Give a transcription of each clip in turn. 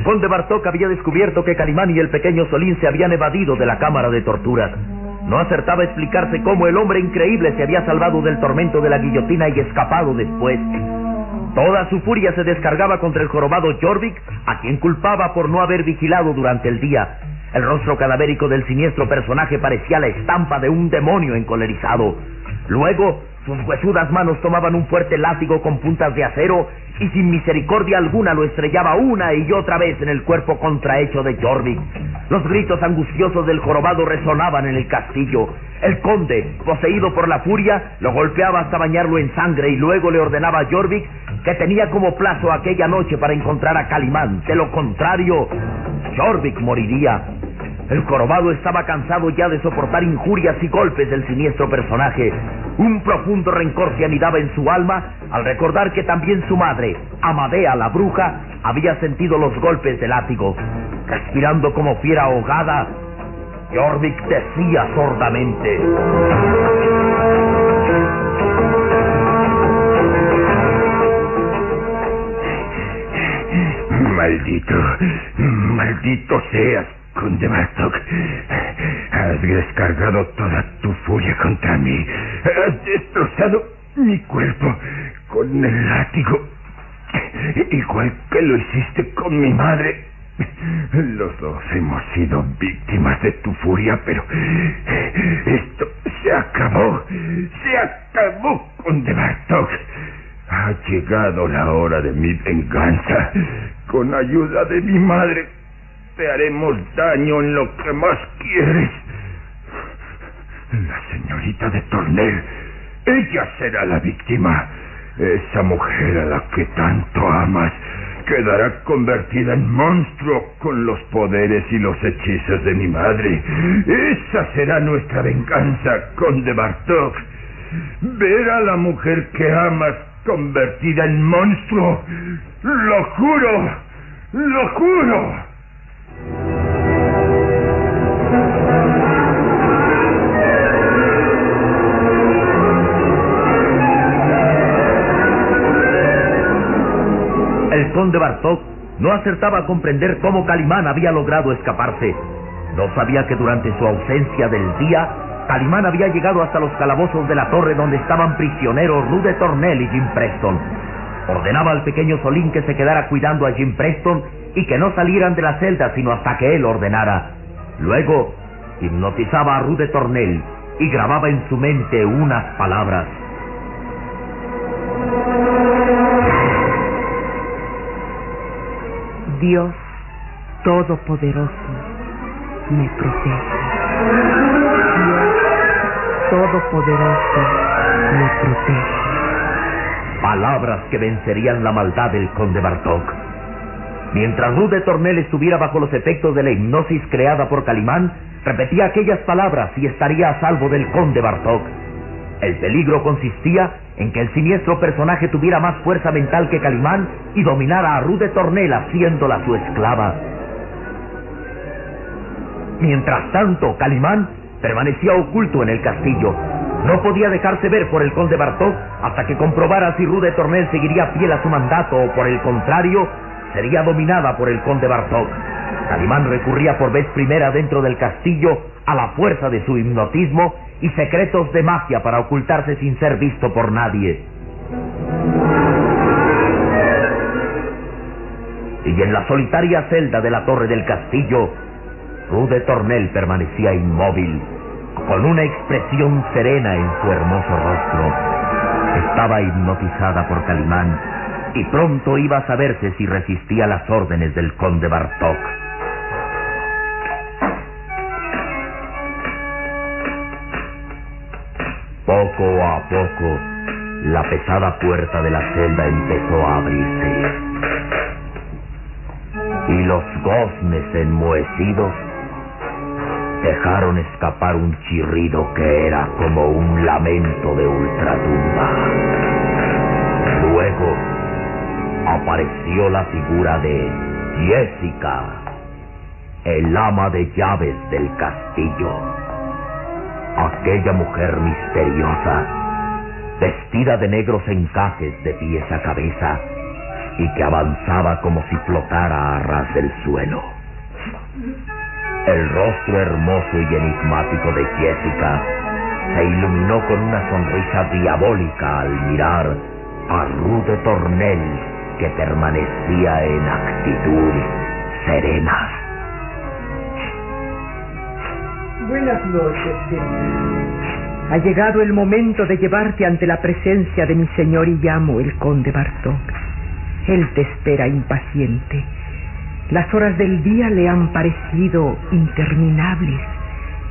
El conde Bartok había descubierto que Calimán y el pequeño Solín se habían evadido de la cámara de torturas. No acertaba a explicarse cómo el hombre increíble se había salvado del tormento de la guillotina y escapado después. Toda su furia se descargaba contra el jorobado Jorvik, a quien culpaba por no haber vigilado durante el día. El rostro cadavérico del siniestro personaje parecía la estampa de un demonio encolerizado. Luego, sus huesudas manos tomaban un fuerte látigo con puntas de acero y sin misericordia alguna lo estrellaba una y otra vez en el cuerpo contrahecho de Jorvik. Los gritos angustiosos del jorobado resonaban en el castillo. El conde, poseído por la furia, lo golpeaba hasta bañarlo en sangre y luego le ordenaba a Jorvik que tenía como plazo aquella noche para encontrar a Calimán. De lo contrario, Jorvik moriría. El jorobado estaba cansado ya de soportar injurias y golpes del siniestro personaje. Un profundo rencor se anidaba en su alma al recordar que también su madre, Amadea la bruja, había sentido los golpes del látigo. Respirando como fiera ahogada, Jorvik decía sordamente. Maldito, maldito seas, Conde Bartok. Has descargado toda tu furia contra mí. Has destrozado mi cuerpo con el látigo. Igual que lo hiciste con mi madre. Los dos hemos sido víctimas de tu furia, pero esto se acabó. Se acabó, Conde Bartok. Ha llegado la hora de mi venganza. Con ayuda de mi madre, te haremos daño en lo que más quieres. La señorita de Tornel, ella será la víctima. Esa mujer a la que tanto amas quedará convertida en monstruo con los poderes y los hechizos de mi madre. Esa será nuestra venganza, Conde Bartok. Ver a la mujer que amas convertida en monstruo. Lo juro, lo juro. El conde Bartok no acertaba a comprender cómo Calimán había logrado escaparse. No sabía que durante su ausencia del día, Calimán había llegado hasta los calabozos de la torre donde estaban prisioneros Rude Tornell y Jim Preston. Ordenaba al pequeño Solín que se quedara cuidando a Jim Preston y que no salieran de la celda sino hasta que él ordenara. Luego, hipnotizaba a Rude Tornell y grababa en su mente unas palabras. Dios Todopoderoso me protege. Dios Todopoderoso me protege. Palabras que vencerían la maldad del conde Bartok. Mientras Ruth de Tornel estuviera bajo los efectos de la hipnosis creada por Calimán, repetía aquellas palabras y estaría a salvo del conde Bartok. El peligro consistía en que el siniestro personaje tuviera más fuerza mental que Calimán y dominara a Ruth de Tornel haciéndola su esclava. Mientras tanto, Calimán permanecía oculto en el castillo. No podía dejarse ver por el conde Bartok hasta que comprobara si Rude Tornel seguiría fiel a su mandato o por el contrario, sería dominada por el conde Bartok. Calimán recurría por vez primera dentro del castillo a la fuerza de su hipnotismo y secretos de magia para ocultarse sin ser visto por nadie. Y en la solitaria celda de la torre del castillo, Rude Tornel permanecía inmóvil, con una expresión serena en su hermoso rostro. Estaba hipnotizada por Calimán y pronto iba a saberse si resistía las órdenes del conde Bartok. Poco a poco, la pesada puerta de la celda empezó a abrirse. Y los goznes enmohecidos dejaron escapar un chirrido que era como un lamento de ultratumba. Luego apareció la figura de Jessica, el ama de llaves del castillo. Aquella mujer misteriosa, vestida de negros encajes de pies a cabeza y que avanzaba como si flotara a ras del suelo. El rostro hermoso y enigmático de Jessica se iluminó con una sonrisa diabólica al mirar a Rude Tornel que permanecía en actitud serena. Buenas noches, Ha llegado el momento de llevarte ante la presencia de mi señor y llamo el conde Bartok. Él te espera impaciente. Las horas del día le han parecido interminables,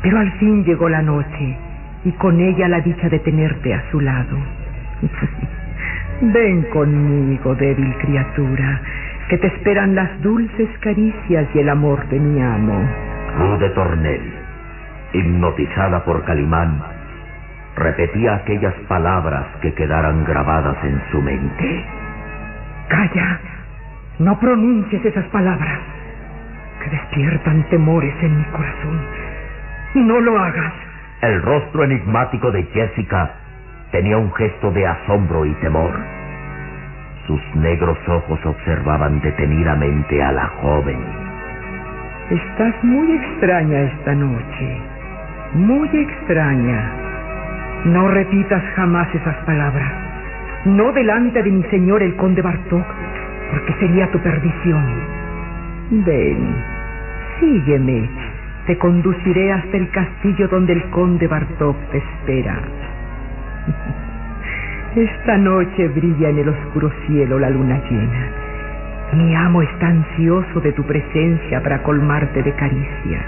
pero al fin llegó la noche y con ella la dicha de tenerte a su lado. Ven conmigo, débil criatura, que te esperan las dulces caricias y el amor de mi amo. Rude Tornel, hipnotizada por Calimán, repetía aquellas palabras que quedaran grabadas en su mente. Calla, no pronuncies esas palabras que despiertan temores en mi corazón. No lo hagas. El rostro enigmático de Jessica tenía un gesto de asombro y temor. Sus negros ojos observaban detenidamente a la joven. Estás muy extraña esta noche. Muy extraña. No repitas jamás esas palabras. No delante de mi señor el conde Bartok porque sería tu perdición. Ven, sígueme. Te conduciré hasta el castillo donde el conde Bartok te espera. Esta noche brilla en el oscuro cielo la luna llena. Mi amo está ansioso de tu presencia para colmarte de caricias.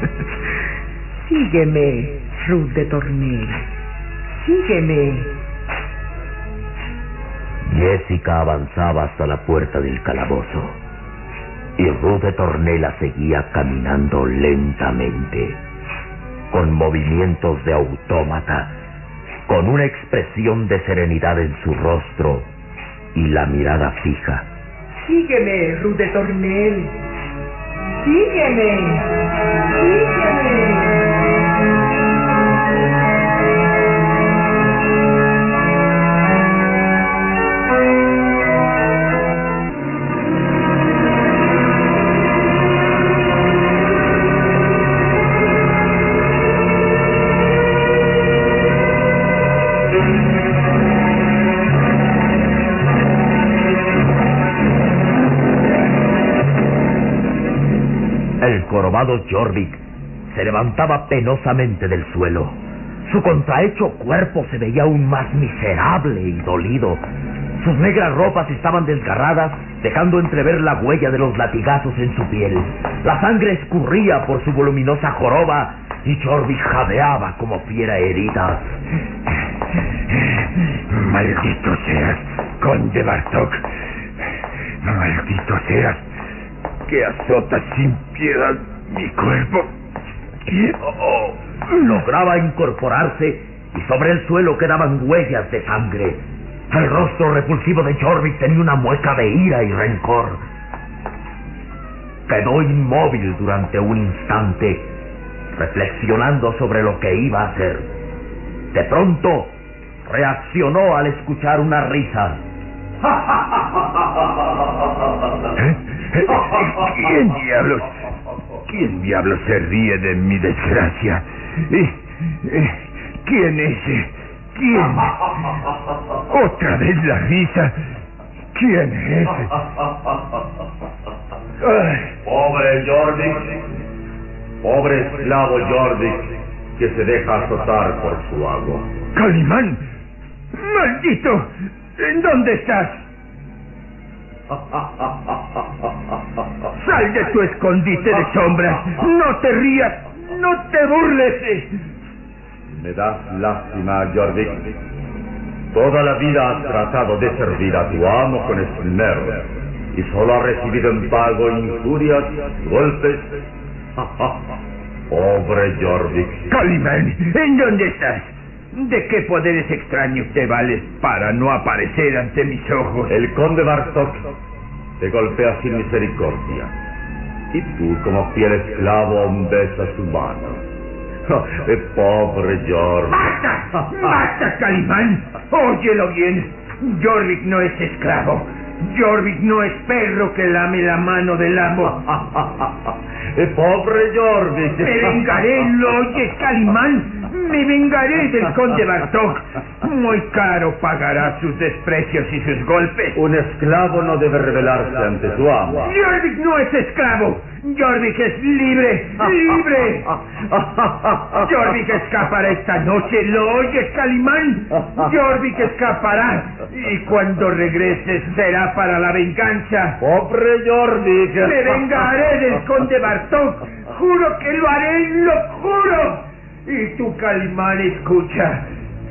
Sígueme, Ruth de Tornel. Sígueme. Jessica avanzaba hasta la puerta del calabozo y Ruth de Tornela seguía caminando lentamente, con movimientos de autómata, con una expresión de serenidad en su rostro y la mirada fija. Sígueme, Ruth de Tornel. Sígueme. Sígueme. Jorobado Jorvik se levantaba penosamente del suelo. Su contrahecho cuerpo se veía aún más miserable y dolido. Sus negras ropas estaban desgarradas, dejando entrever la huella de los latigazos en su piel. La sangre escurría por su voluminosa joroba y Jorvik jadeaba como fiera herida. Maldito seas, conde Bartok. Maldito seas, que azotas sin piedad mi cuerpo. Oh, lograba incorporarse y sobre el suelo quedaban huellas de sangre. El rostro repulsivo de Jorvik tenía una mueca de ira y rencor. Quedó inmóvil durante un instante, reflexionando sobre lo que iba a hacer. De pronto, reaccionó al escuchar una risa. ¿Eh? ¿Quién diablos? ¿Quién diablos se ríe de mi desgracia? ¿Quién es? ¿Quién? ¿Otra vez la risa? ¿Quién es? Pobre Jordi. Pobre esclavo Jordi que se deja azotar por su amo. ¡Calimán! ¡Maldito! ¿En dónde estás? Sal de tu escondite de sombras. No te rías. No te burles. Me das lástima, Jordi. Toda la vida has tratado de servir a tu amo con esmero y solo has recibido en pago injurias, golpes. Pobre Jordi. Calimán, ¿en dónde estás? ¿De qué poderes extraños te vales para no aparecer ante mis ojos? El conde Bartok te golpea sin misericordia. Y tú, como fiel esclavo, besas su mano. Eh, pobre Jorvik. ¡Basta! ¡Basta, Calimán! Óyelo bien. Jorvik no es esclavo. Jorvik no es perro que lame la mano del amo. Eh, pobre Jorvik. Me vengaré, lo oyes, Calimán. Me vengaré del conde Bartok. Muy caro pagará sus desprecios y sus golpes. Un esclavo no debe rebelarse ante su amo. Jorvik no es esclavo. Jorvik es libre, libre. Jorvik escapará esta noche, ¿lo oyes, Calimán? Jorvik escapará y cuando regreses será para la venganza. Pobre Jorvik. Me vengaré del conde Bartok. Juro que lo haré, lo juro. Y tú, Calimán, escucha,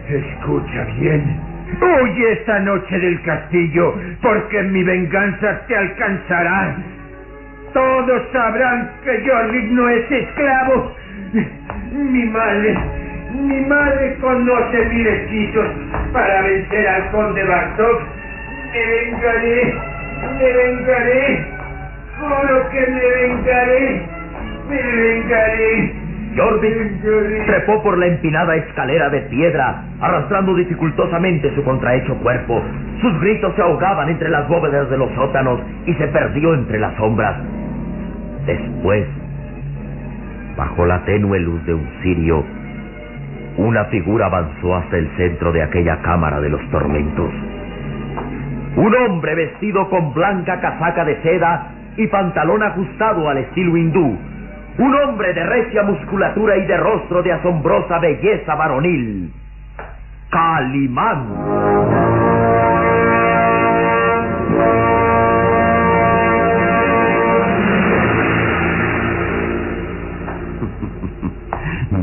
escucha bien. Huye esta noche del castillo, porque mi venganza te alcanzará. Todos sabrán que Jorvik no es esclavo. Mi madre, mi madre conoce mis hechizos para vencer al conde Bartok. Me vengaré, me vengaré. Juro que me vengaré, me vengaré. Jorvik trepó por la empinada escalera de piedra, arrastrando dificultosamente su contrahecho cuerpo. Sus gritos se ahogaban entre las bóvedas de los sótanos y se perdió entre las sombras. Después, bajo la tenue luz de un cirio, una figura avanzó hasta el centro de aquella cámara de los tormentos. Un hombre vestido con blanca casaca de seda y pantalón ajustado al estilo hindú. Un hombre de recia musculatura y de rostro de asombrosa belleza varonil. Calimán.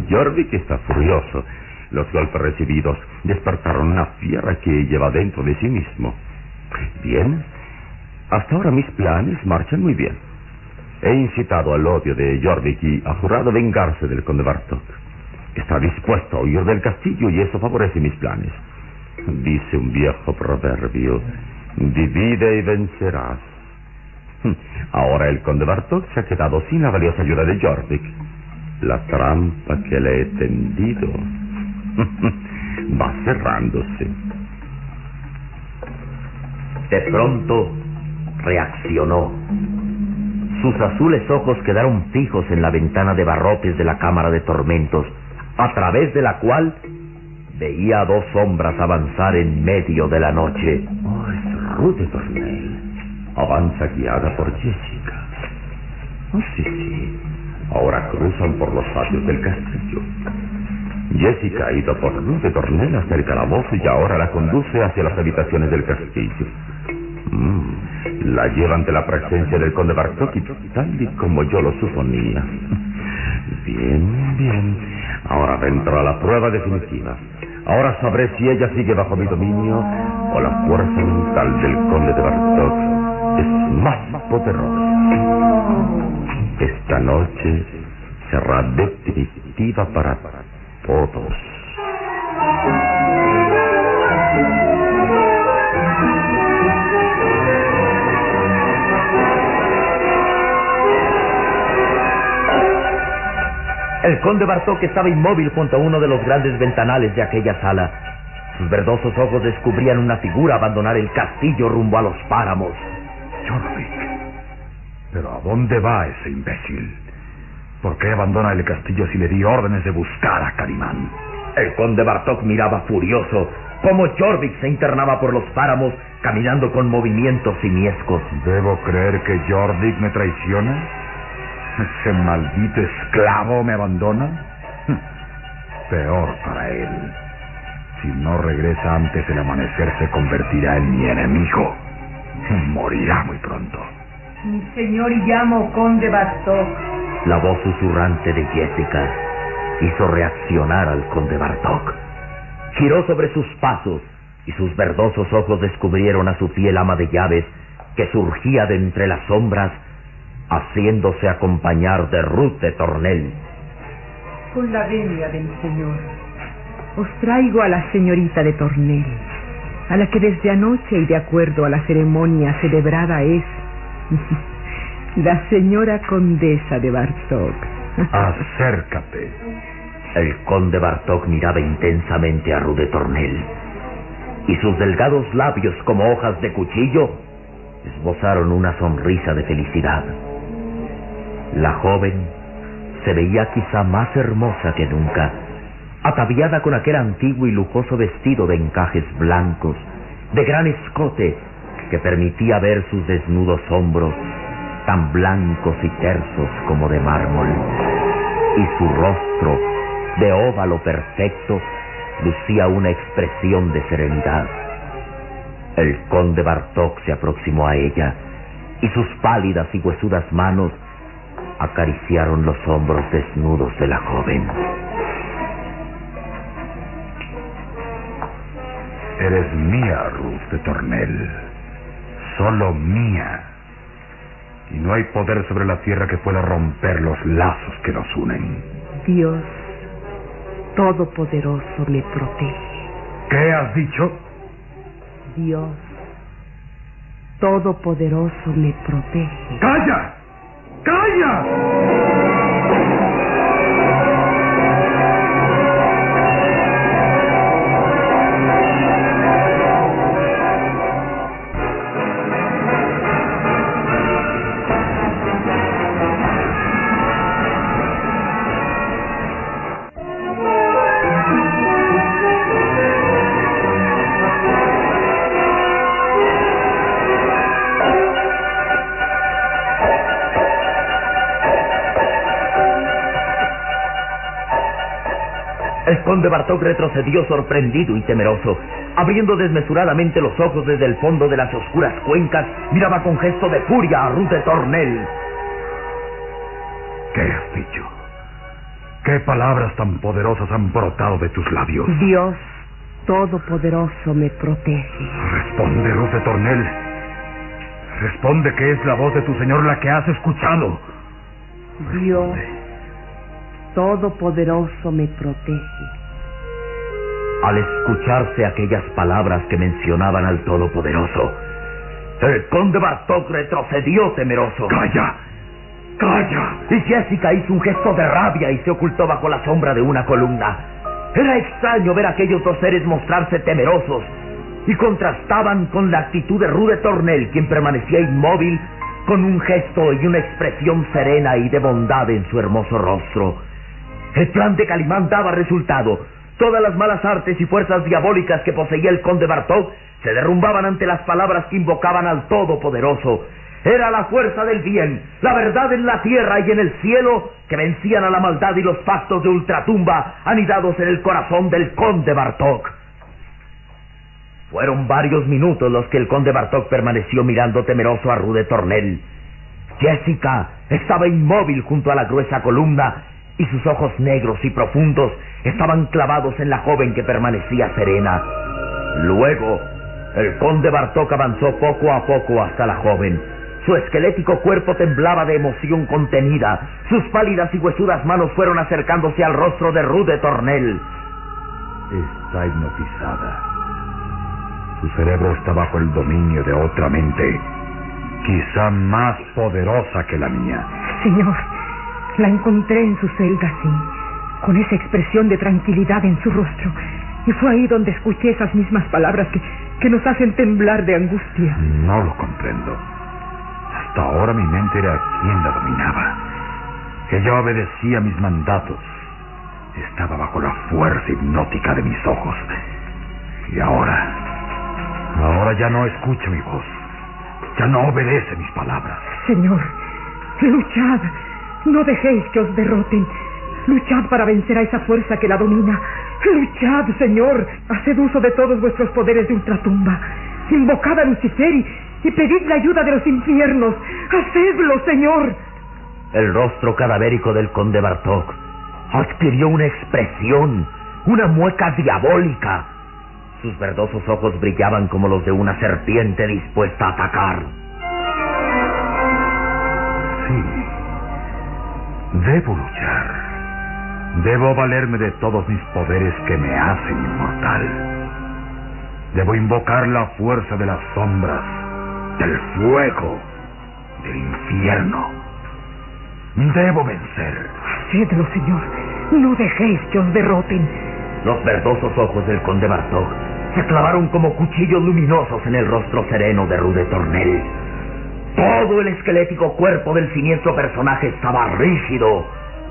Jorvik está furioso. Los golpes recibidos despertaron una fiera que lleva dentro de sí mismo. Bien, hasta ahora mis planes marchan muy bien. He incitado al odio de Jorvik y ha jurado vengarse del conde Bartok. Está dispuesto a huir del castillo y eso favorece mis planes. Dice un viejo proverbio, divide y vencerás. Ahora el conde Bartok se ha quedado sin la valiosa ayuda de Jorvik. La trampa que le he tendido va cerrándose. De pronto reaccionó. Sus azules ojos quedaron fijos en la ventana de barrotes de la cámara de tormentos, a través de la cual veía dos sombras avanzar en medio de la noche. Oh, es Ruth de Tornel. Avanza guiada por Jessica. Oh, sí, sí. Ahora cruzan por los patios del castillo. Jessica ha ido por Ruth de Tornel hasta el calabozo y ahora la conduce hacia las habitaciones del castillo. Mm, la lleva ante la presencia del conde Bartok y tal y como yo lo suponía. Bien, bien. Ahora vendrá la prueba definitiva. Ahora sabré si ella sigue bajo mi dominio o la fuerza mental del conde de Bartok es más poderosa. Esta noche será definitiva para todos. El conde Bartok estaba inmóvil junto a uno de los grandes ventanales de aquella sala. Sus verdosos ojos descubrían una figura abandonar el castillo rumbo a los páramos. Jorvik. ¿Pero a dónde va ese imbécil? ¿Por qué abandona el castillo si le di órdenes de buscar a Carimán? El conde Bartok miraba furioso cómo Jorvik se internaba por los páramos caminando con movimientos simiescos. ¿Debo creer que Jorvik me traiciona? ¿Ese maldito esclavo me abandona? Peor para él. Si no regresa antes del amanecer, se convertirá en mi enemigo. Morirá muy pronto. Mi señor llamo conde Bartok. La voz susurrante de Jessica hizo reaccionar al conde Bartok. Giró sobre sus pasos y sus verdosos ojos descubrieron a su fiel ama de llaves que surgía de entre las sombras haciéndose acompañar de Ruth de Tornel. Con la venia de mi señor, os traigo a la señorita de Tornel, a la que desde anoche y de acuerdo a la ceremonia celebrada es la señora condesa de Bartok. Acércate. El conde Bartok miraba intensamente a Ruth de Tornel y sus delgados labios como hojas de cuchillo esbozaron una sonrisa de felicidad. La joven se veía quizá más hermosa que nunca, ataviada con aquel antiguo y lujoso vestido de encajes blancos, de gran escote, que permitía ver sus desnudos hombros, tan blancos y tersos como de mármol, y su rostro, de óvalo perfecto, lucía una expresión de serenidad. El conde Bartok se aproximó a ella, y sus pálidas y huesudas manos acariciaron los hombros desnudos de la joven. Eres mía, Ruth de Tornel. Solo mía. Y no hay poder sobre la tierra que pueda romper los lazos que nos unen. Dios Todopoderoso me protege. ¿Qué has dicho? Dios Todopoderoso me protege. ¡Calla! ¡Calla! El conde Bartok retrocedió sorprendido y temeroso. Abriendo desmesuradamente los ojos desde el fondo de las oscuras cuencas, miraba con gesto de furia a Ruth de Tornel. ¿Qué has dicho? ¿Qué palabras tan poderosas han brotado de tus labios? Dios Todopoderoso me protege. Responde, Ruth de Tornel. Responde que es la voz de tu Señor la que has escuchado. Dios Todopoderoso me protege. Al escucharse aquellas palabras que mencionaban al Todopoderoso, el conde Bartok retrocedió temeroso. ¡Calla! ¡Calla! Y Jessica hizo un gesto de rabia y se ocultó bajo la sombra de una columna. Era extraño ver a aquellos dos seres mostrarse temerosos y contrastaban con la actitud de Rude Tornel, quien permanecía inmóvil con un gesto y una expresión serena y de bondad en su hermoso rostro. El plan de Calimán daba resultado. Todas las malas artes y fuerzas diabólicas que poseía el conde Bartok se derrumbaban ante las palabras que invocaban al Todopoderoso. Era la fuerza del bien, la verdad en la tierra y en el cielo que vencían a la maldad y los pactos de ultratumba anidados en el corazón del conde Bartok. Fueron varios minutos los que el conde Bartok permaneció mirando temeroso a Rude Tornel. Jessica estaba inmóvil junto a la gruesa columna y sus ojos negros y profundos estaban clavados en la joven que permanecía serena. Luego, el conde Bartok avanzó poco a poco hasta la joven. Su esquelético cuerpo temblaba de emoción contenida. Sus pálidas y huesudas manos fueron acercándose al rostro de Rude Tornel. Está hipnotizada. Su cerebro está bajo el dominio de otra mente, quizá más poderosa que la mía. Señor, la encontré en su celda así, con esa expresión de tranquilidad en su rostro. Y fue ahí donde escuché esas mismas palabras que, que nos hacen temblar de angustia. No lo comprendo. Hasta ahora mi mente era quien la dominaba. Ella obedecía mis mandatos. Estaba bajo la fuerza hipnótica de mis ojos. Y ahora, ahora ya no escucha mi voz. Ya no obedece mis palabras. Señor, luchad. No dejéis que os derroten. Luchad para vencer a esa fuerza que la domina. Luchad, Señor. Haced uso de todos vuestros poderes de ultratumba. Invocad a Lucifer y, y pedid la ayuda de los infiernos. Hacedlo, Señor. El rostro cadavérico del conde Bartok adquirió una expresión, una mueca diabólica. Sus verdosos ojos brillaban como los de una serpiente dispuesta a atacar. Debo luchar. Debo valerme de todos mis poderes que me hacen inmortal. Debo invocar la fuerza de las sombras, del fuego, del infierno. Debo vencer. Hacedlo, Señor. No dejéis que os derroten. Los verdosos ojos del conde Bartok se clavaron como cuchillos luminosos en el rostro sereno de Rude Tornel. Todo el esquelético cuerpo del siniestro personaje estaba rígido,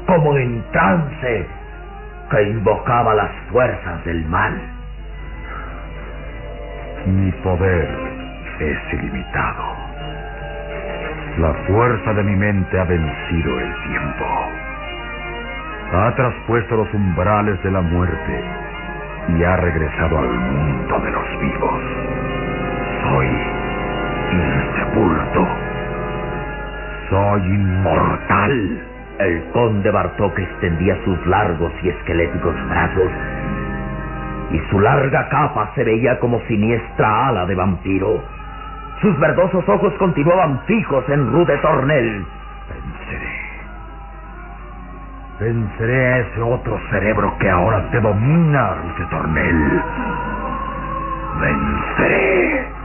como en trance, que invocaba las fuerzas del mal. Mi poder es ilimitado. La fuerza de mi mente ha vencido el tiempo. Ha traspuesto los umbrales de la muerte y ha regresado al mundo de los vivos. Soy insepulto. Soy inmortal. El conde Bartok extendía sus largos y esqueléticos brazos y su larga capa se veía como siniestra ala de vampiro. Sus verdosos ojos continuaban fijos en Rude Tornel. Venceré. Venceré a ese otro cerebro que ahora te domina, Rude Tornel. Venceré.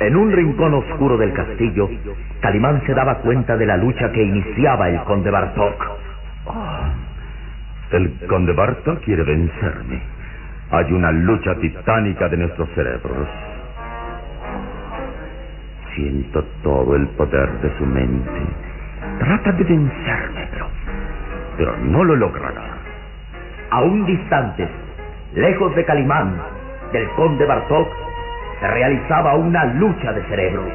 En un rincón oscuro del castillo, Calimán se daba cuenta de la lucha que iniciaba el conde Bartok. El conde Bartok quiere vencerme. Hay una lucha titánica de nuestros cerebros. Siento todo el poder de su mente. Trata de vencerme, pero, pero no lo logrará. Aún distantes, lejos de Calimán, del conde Bartok, se realizaba una lucha de cerebros.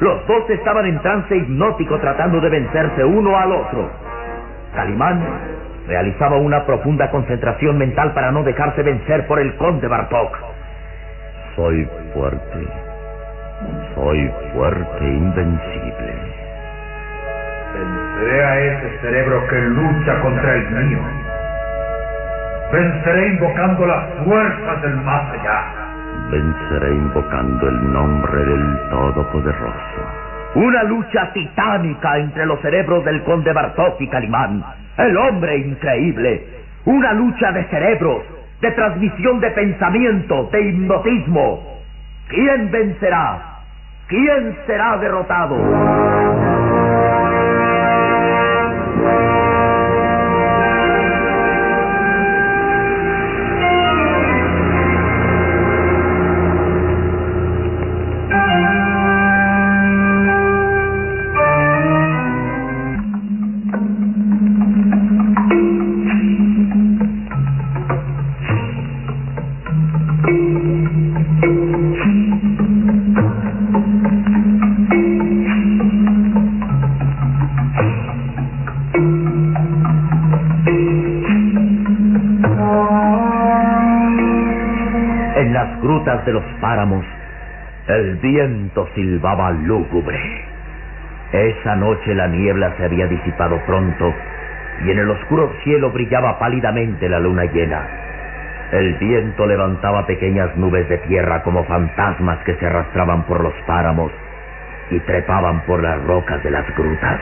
Los dos estaban en trance hipnótico tratando de vencerse uno al otro. Calimán realizaba una profunda concentración mental para no dejarse vencer por el conde Bartok. Soy fuerte. Soy fuerte e invencible. Venceré a ese cerebro que lucha contra el mío. Venceré invocando las fuerzas del más allá. Venceré invocando el nombre del Todopoderoso. Una lucha titánica entre los cerebros del conde Bartok y Calimán. El hombre increíble. Una lucha de cerebros, de transmisión de pensamiento, de hipnotismo. ¿Quién vencerá? ¿Quién será derrotado? Viento silbaba lúgubre. Esa noche la niebla se había disipado pronto y en el oscuro cielo brillaba pálidamente la luna llena. El viento levantaba pequeñas nubes de tierra como fantasmas que se arrastraban por los páramos y trepaban por las rocas de las grutas.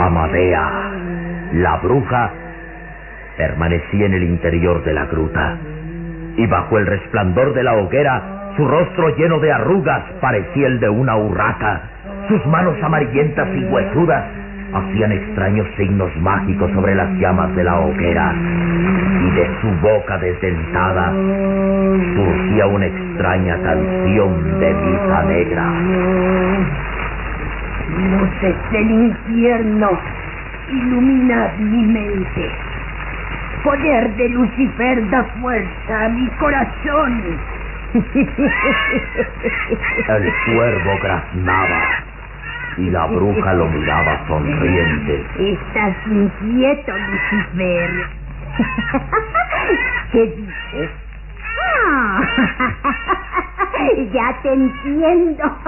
Amadea, la bruja, permanecía en el interior de la gruta y bajo el resplandor de la hoguera su rostro lleno de arrugas parecía el de una urraca. Sus manos amarillentas y huesudas hacían extraños signos mágicos sobre las llamas de la hoguera y de su boca desdentada surgía una extraña canción de misa negra. Luces del infierno, iluminad mi mente. Poder de Lucifer da fuerza a mi corazón. El cuervo graznaba y la bruja lo miraba sonriente. Estás inquieto, Lucifer. ¿Qué dices? Ah, ya te entiendo.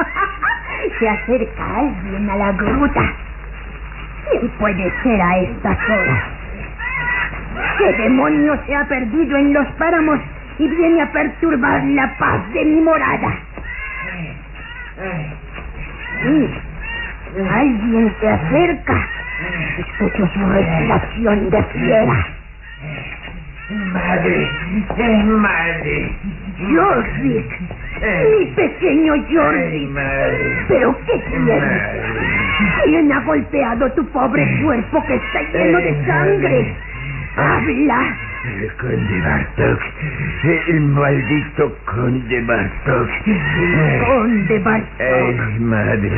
Se acerca alguien a la gruta. ¿Quién puede ser a estas horas? ¿Qué demonio se ha perdido en los páramos y viene a perturbar la paz de mi morada? Sí, alguien se acerca. Escucho su respiración de fiera. Madre, madre. Jorvik, mi pequeño madre. ¿Pero qué? Madre. ¿Quién ha golpeado tu pobre cuerpo que está lleno de sangre? ¡Habla! El conde Bartok. El maldito conde Bartok. Conde Bartok. Ay, madre.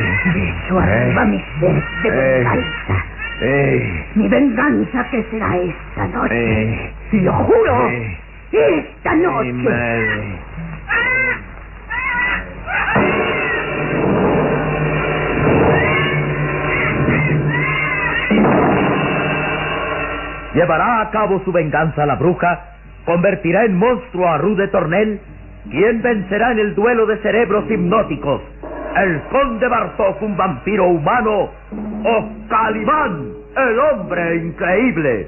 Eso arriba mi sed de venganza. Ay, Mi venganza que será esta noche. Eh. Lo juro. Eh. Esta ay, noche. madre. ¿Llevará a cabo su venganza la bruja? ¿Convertirá en monstruo a Rude Tornel? ¿Quién vencerá en el duelo de cerebros hipnóticos? ¿El conde Bartok, un vampiro humano? ¿O Calimán, el hombre increíble?